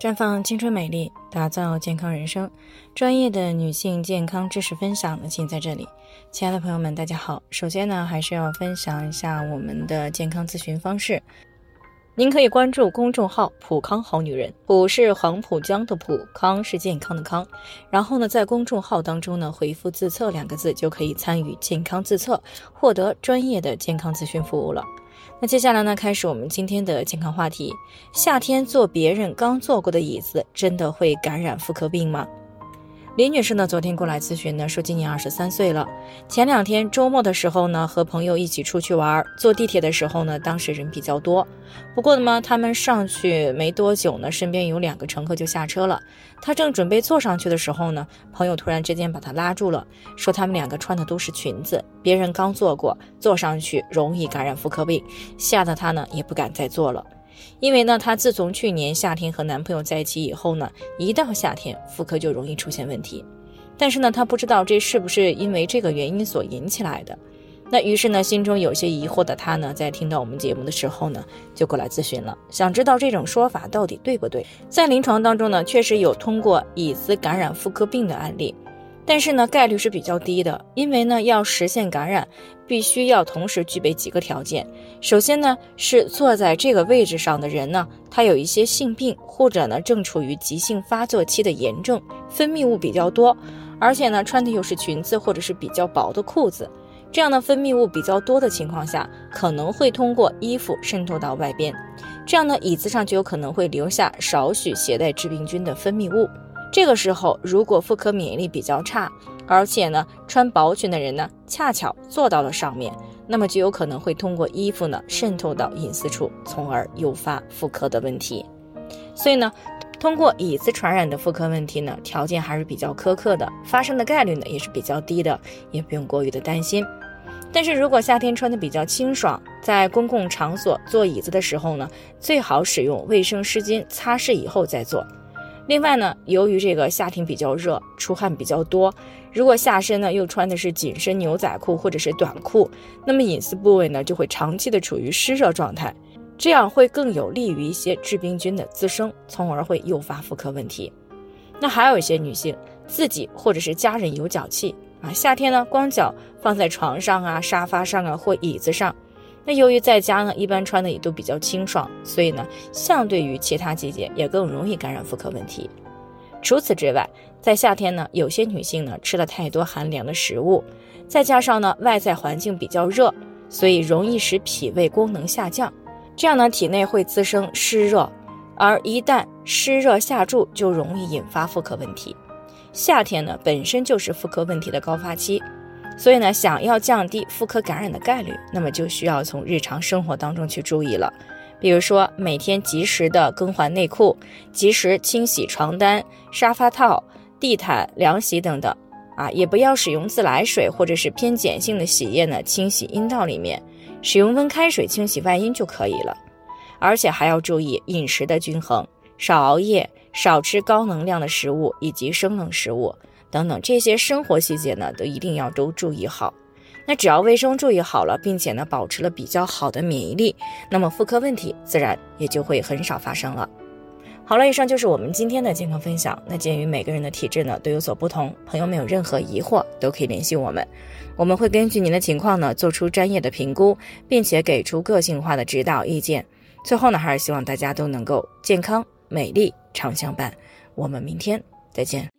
绽放青春美丽，打造健康人生。专业的女性健康知识分享呢，尽在这里。亲爱的朋友们，大家好。首先呢，还是要分享一下我们的健康咨询方式。您可以关注公众号“普康好女人”，普是黄浦江的浦，康是健康的康。然后呢，在公众号当中呢，回复“自测”两个字，就可以参与健康自测，获得专业的健康咨询服务了。那接下来呢，开始我们今天的健康话题。夏天坐别人刚坐过的椅子，真的会感染妇科病吗？李女士呢，昨天过来咨询呢，说今年二十三岁了。前两天周末的时候呢，和朋友一起出去玩，坐地铁的时候呢，当时人比较多。不过呢，他们上去没多久呢，身边有两个乘客就下车了。他正准备坐上去的时候呢，朋友突然之间把他拉住了，说他们两个穿的都是裙子，别人刚坐过，坐上去容易感染妇科病，吓得他呢也不敢再坐了。因为呢，她自从去年夏天和男朋友在一起以后呢，一到夏天妇科就容易出现问题。但是呢，她不知道这是不是因为这个原因所引起来的。那于是呢，心中有些疑惑的她呢，在听到我们节目的时候呢，就过来咨询了，想知道这种说法到底对不对。在临床当中呢，确实有通过椅子感染妇科病的案例。但是呢，概率是比较低的，因为呢，要实现感染，必须要同时具备几个条件。首先呢，是坐在这个位置上的人呢，他有一些性病，或者呢，正处于急性发作期的炎症，分泌物比较多，而且呢，穿的又是裙子或者是比较薄的裤子，这样的分泌物比较多的情况下，可能会通过衣服渗透到外边，这样呢，椅子上就有可能会留下少许携带致病菌的分泌物。这个时候，如果妇科免疫力比较差，而且呢穿薄裙的人呢恰巧坐到了上面，那么就有可能会通过衣服呢渗透到隐私处，从而诱发妇科的问题。所以呢，通过椅子传染的妇科问题呢，条件还是比较苛刻的，发生的概率呢也是比较低的，也不用过于的担心。但是如果夏天穿的比较清爽，在公共场所坐椅子的时候呢，最好使用卫生湿巾擦拭以后再坐。另外呢，由于这个夏天比较热，出汗比较多，如果下身呢又穿的是紧身牛仔裤或者是短裤，那么隐私部位呢就会长期的处于湿热状态，这样会更有利于一些致病菌的滋生，从而会诱发妇科问题。那还有一些女性自己或者是家人有脚气啊，夏天呢光脚放在床上啊、沙发上啊或椅子上。那由于在家呢，一般穿的也都比较清爽，所以呢，相对于其他季节也更容易感染妇科问题。除此之外，在夏天呢，有些女性呢吃了太多寒凉的食物，再加上呢外在环境比较热，所以容易使脾胃功能下降，这样呢体内会滋生湿热，而一旦湿热下注，就容易引发妇科问题。夏天呢本身就是妇科问题的高发期。所以呢，想要降低妇科感染的概率，那么就需要从日常生活当中去注意了。比如说，每天及时的更换内裤，及时清洗床单、沙发套、地毯、凉席等等。啊，也不要使用自来水或者是偏碱性的洗液呢清洗阴道里面，使用温开水清洗外阴就可以了。而且还要注意饮食的均衡，少熬夜，少吃高能量的食物以及生冷食物。等等这些生活细节呢，都一定要都注意好。那只要卫生注意好了，并且呢保持了比较好的免疫力，那么妇科问题自然也就会很少发生了。好了，以上就是我们今天的健康分享。那鉴于每个人的体质呢都有所不同，朋友们有任何疑惑都可以联系我们，我们会根据您的情况呢做出专业的评估，并且给出个性化的指导意见。最后呢，还是希望大家都能够健康美丽常相伴。我们明天再见。